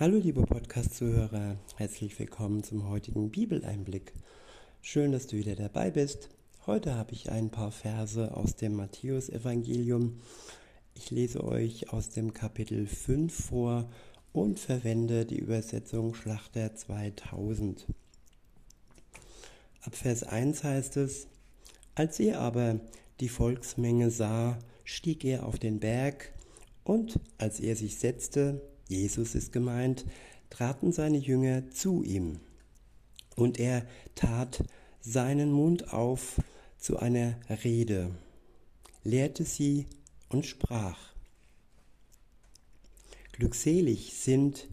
Hallo liebe Podcast-Zuhörer, herzlich willkommen zum heutigen Bibeleinblick. Schön, dass du wieder dabei bist. Heute habe ich ein paar Verse aus dem Matthäusevangelium. Ich lese euch aus dem Kapitel 5 vor und verwende die Übersetzung Schlachter 2000. Ab Vers 1 heißt es, als er aber die Volksmenge sah, stieg er auf den Berg, und als er sich setzte, Jesus ist gemeint, traten seine Jünger zu ihm. Und er tat seinen Mund auf zu einer Rede, lehrte sie und sprach. Glückselig sind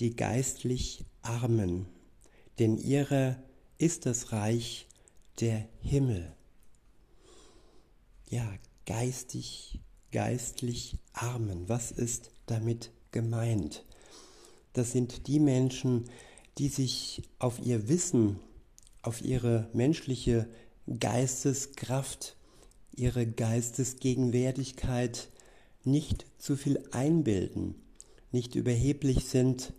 die geistlich Armen, denn ihrer ist das Reich der Himmel. Ja, geistig, geistlich Armen. Was ist damit gemeint. Das sind die Menschen, die sich auf ihr Wissen, auf ihre menschliche Geisteskraft, ihre Geistesgegenwärtigkeit nicht zu viel einbilden, nicht überheblich sind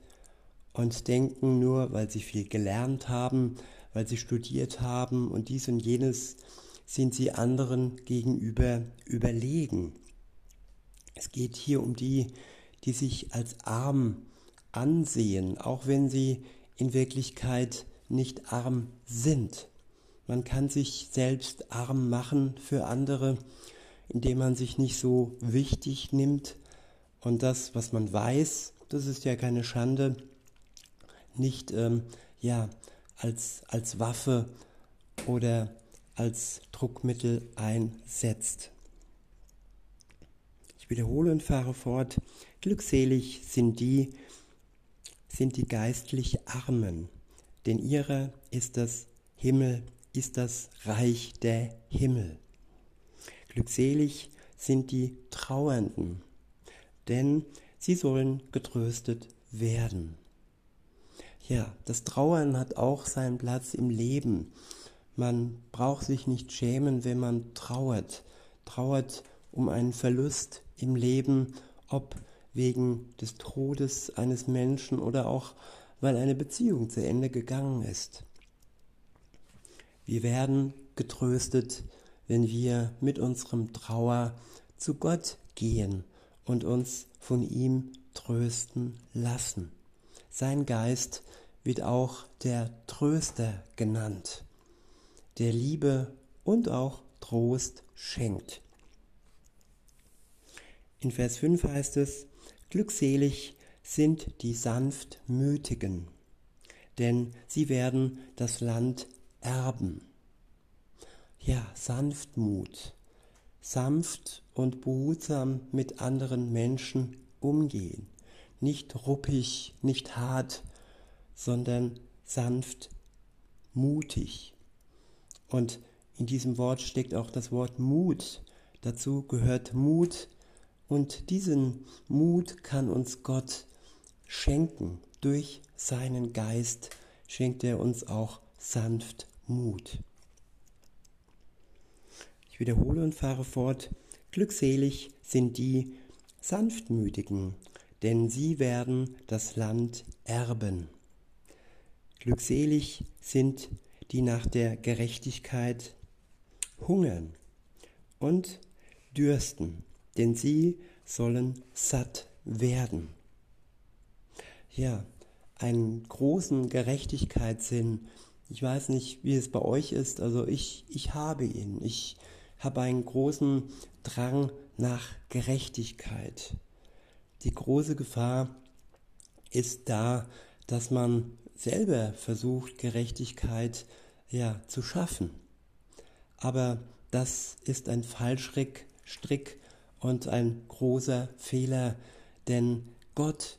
und denken nur, weil sie viel gelernt haben, weil sie studiert haben und dies und jenes, sind sie anderen gegenüber überlegen. Es geht hier um die, die sich als arm ansehen, auch wenn sie in Wirklichkeit nicht arm sind. Man kann sich selbst arm machen für andere, indem man sich nicht so wichtig nimmt und das, was man weiß, das ist ja keine Schande, nicht ähm, ja, als, als Waffe oder als Druckmittel einsetzt. Wiederhole und fahre fort. Glückselig sind die, sind die geistlich Armen, denn ihrer ist das Himmel, ist das Reich der Himmel. Glückselig sind die Trauernden, denn sie sollen getröstet werden. Ja, das Trauern hat auch seinen Platz im Leben. Man braucht sich nicht schämen, wenn man trauert. Trauert um einen Verlust im Leben, ob wegen des Todes eines Menschen oder auch weil eine Beziehung zu Ende gegangen ist. Wir werden getröstet, wenn wir mit unserem Trauer zu Gott gehen und uns von ihm trösten lassen. Sein Geist wird auch der Tröster genannt, der Liebe und auch Trost schenkt. In Vers 5 heißt es, Glückselig sind die Sanftmütigen, denn sie werden das Land erben. Ja, Sanftmut, sanft und behutsam mit anderen Menschen umgehen, nicht ruppig, nicht hart, sondern sanft, mutig. Und in diesem Wort steckt auch das Wort Mut. Dazu gehört Mut, und diesen Mut kann uns Gott schenken. Durch seinen Geist schenkt er uns auch sanft Mut. Ich wiederhole und fahre fort. Glückselig sind die Sanftmütigen, denn sie werden das Land erben. Glückselig sind die nach der Gerechtigkeit hungern und dürsten, denn sie sollen satt werden. Ja, einen großen Gerechtigkeitssinn. Ich weiß nicht, wie es bei euch ist, also ich, ich habe ihn. Ich habe einen großen Drang nach Gerechtigkeit. Die große Gefahr ist da, dass man selber versucht, Gerechtigkeit ja, zu schaffen. Aber das ist ein Fallstrick, Strick, und ein großer Fehler, denn Gott,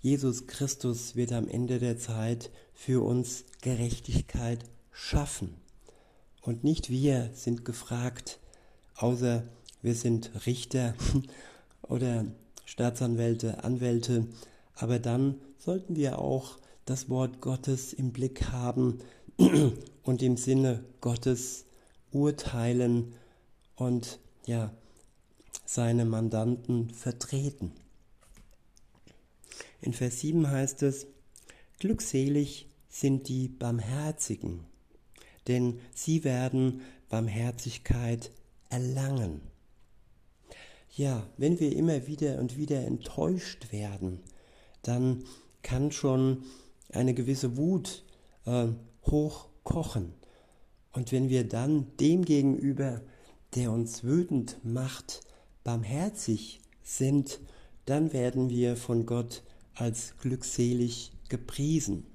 Jesus Christus, wird am Ende der Zeit für uns Gerechtigkeit schaffen. Und nicht wir sind gefragt, außer wir sind Richter oder Staatsanwälte, Anwälte, aber dann sollten wir auch das Wort Gottes im Blick haben und im Sinne Gottes urteilen und ja, seine Mandanten vertreten. In Vers 7 heißt es, Glückselig sind die Barmherzigen, denn sie werden Barmherzigkeit erlangen. Ja, wenn wir immer wieder und wieder enttäuscht werden, dann kann schon eine gewisse Wut äh, hochkochen. Und wenn wir dann dem gegenüber, der uns wütend macht, barmherzig sind, dann werden wir von Gott als glückselig gepriesen.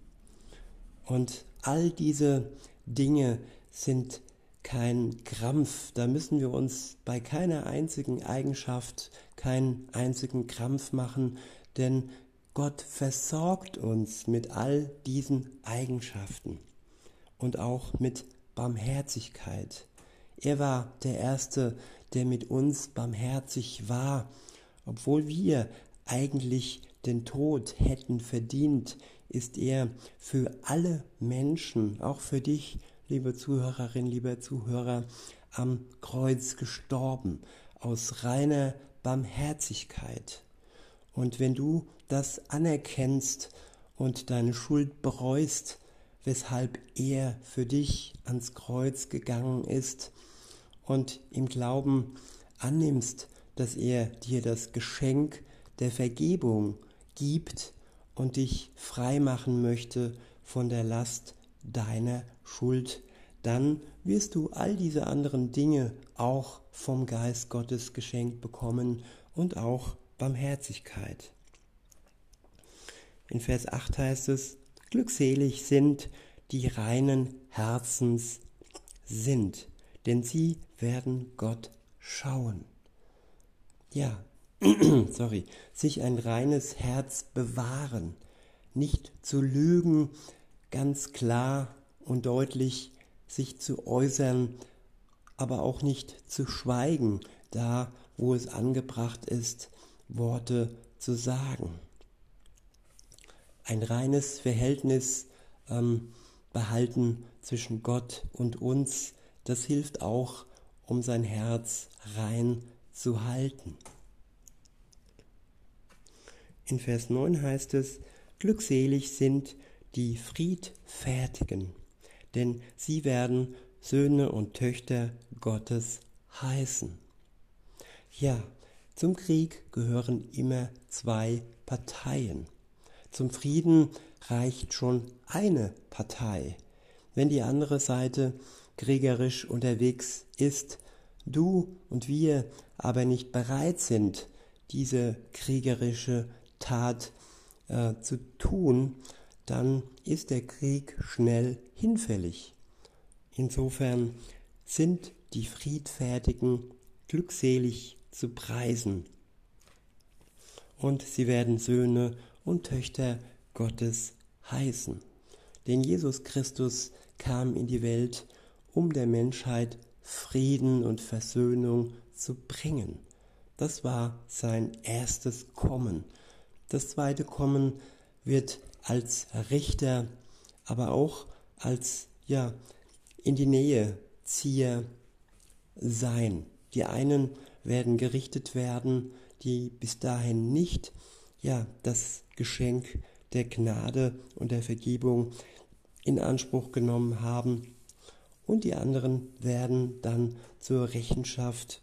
Und all diese Dinge sind kein Krampf. Da müssen wir uns bei keiner einzigen Eigenschaft keinen einzigen Krampf machen, denn Gott versorgt uns mit all diesen Eigenschaften und auch mit Barmherzigkeit. Er war der Erste, der mit uns barmherzig war, obwohl wir eigentlich den Tod hätten verdient, ist er für alle Menschen, auch für dich, liebe Zuhörerin, lieber Zuhörer, am Kreuz gestorben, aus reiner Barmherzigkeit. Und wenn du das anerkennst und deine Schuld bereust, weshalb er für dich ans Kreuz gegangen ist und im Glauben annimmst, dass er dir das Geschenk der Vergebung gibt und dich frei machen möchte von der Last deiner Schuld, dann wirst du all diese anderen Dinge auch vom Geist Gottes geschenkt bekommen und auch Barmherzigkeit. In Vers 8 heißt es, Glückselig sind, die reinen Herzens sind, denn sie werden Gott schauen. Ja, sorry, sich ein reines Herz bewahren, nicht zu lügen, ganz klar und deutlich sich zu äußern, aber auch nicht zu schweigen, da wo es angebracht ist, Worte zu sagen. Ein reines Verhältnis ähm, behalten zwischen Gott und uns, das hilft auch, um sein Herz rein zu halten. In Vers 9 heißt es, Glückselig sind die Friedfertigen, denn sie werden Söhne und Töchter Gottes heißen. Ja, zum Krieg gehören immer zwei Parteien. Zum Frieden reicht schon eine Partei. Wenn die andere Seite kriegerisch unterwegs ist, du und wir aber nicht bereit sind, diese kriegerische Tat äh, zu tun, dann ist der Krieg schnell hinfällig. Insofern sind die Friedfertigen glückselig zu preisen. Und sie werden Söhne und Töchter Gottes heißen. Denn Jesus Christus kam in die Welt, um der Menschheit Frieden und Versöhnung zu bringen. Das war sein erstes Kommen. Das zweite Kommen wird als Richter, aber auch als ja in die Nähe Zieher sein. Die einen werden gerichtet werden, die bis dahin nicht ja das Geschenk der Gnade und der Vergebung in Anspruch genommen haben. Und die anderen werden dann zur Rechenschaft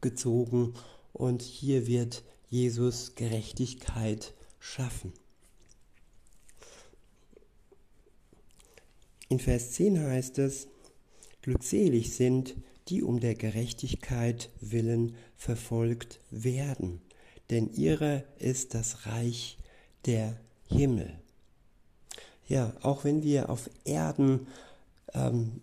gezogen. Und hier wird Jesus Gerechtigkeit schaffen. In Vers 10 heißt es, Glückselig sind, die um der Gerechtigkeit willen verfolgt werden, denn ihre ist das Reich der Himmel. Ja, auch wenn wir auf Erden ähm,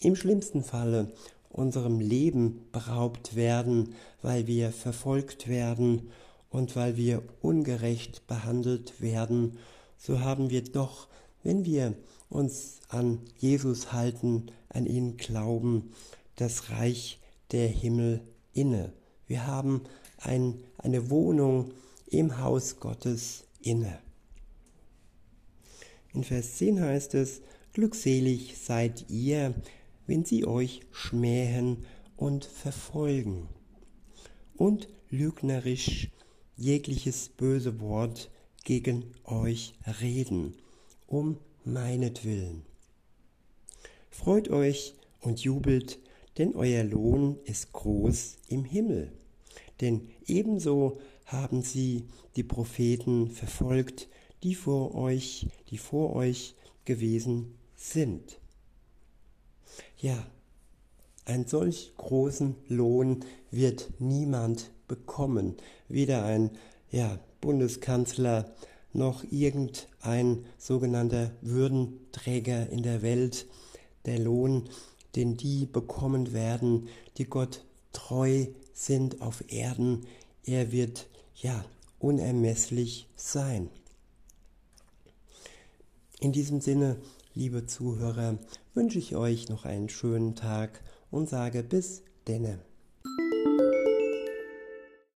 im schlimmsten Falle unserem Leben beraubt werden, weil wir verfolgt werden und weil wir ungerecht behandelt werden, so haben wir doch, wenn wir uns an Jesus halten, an ihn glauben, das Reich der Himmel inne. Wir haben ein, eine Wohnung im Haus Gottes inne. In Vers 10 heißt es, Glückselig seid ihr, wenn sie euch schmähen und verfolgen und lügnerisch jegliches böse Wort gegen euch reden, um meinetwillen. Freut euch und jubelt, denn euer Lohn ist groß im Himmel. Denn ebenso haben sie die Propheten verfolgt, die vor euch, die vor euch gewesen sind. Ja, einen solch großen Lohn wird niemand bekommen, weder ein ja, Bundeskanzler noch irgendein sogenannter Würdenträger in der Welt. Der Lohn, den die bekommen werden, die Gott treu sind auf Erden, er wird ja unermesslich sein. In diesem Sinne, liebe Zuhörer, wünsche ich euch noch einen schönen Tag und sage bis denne.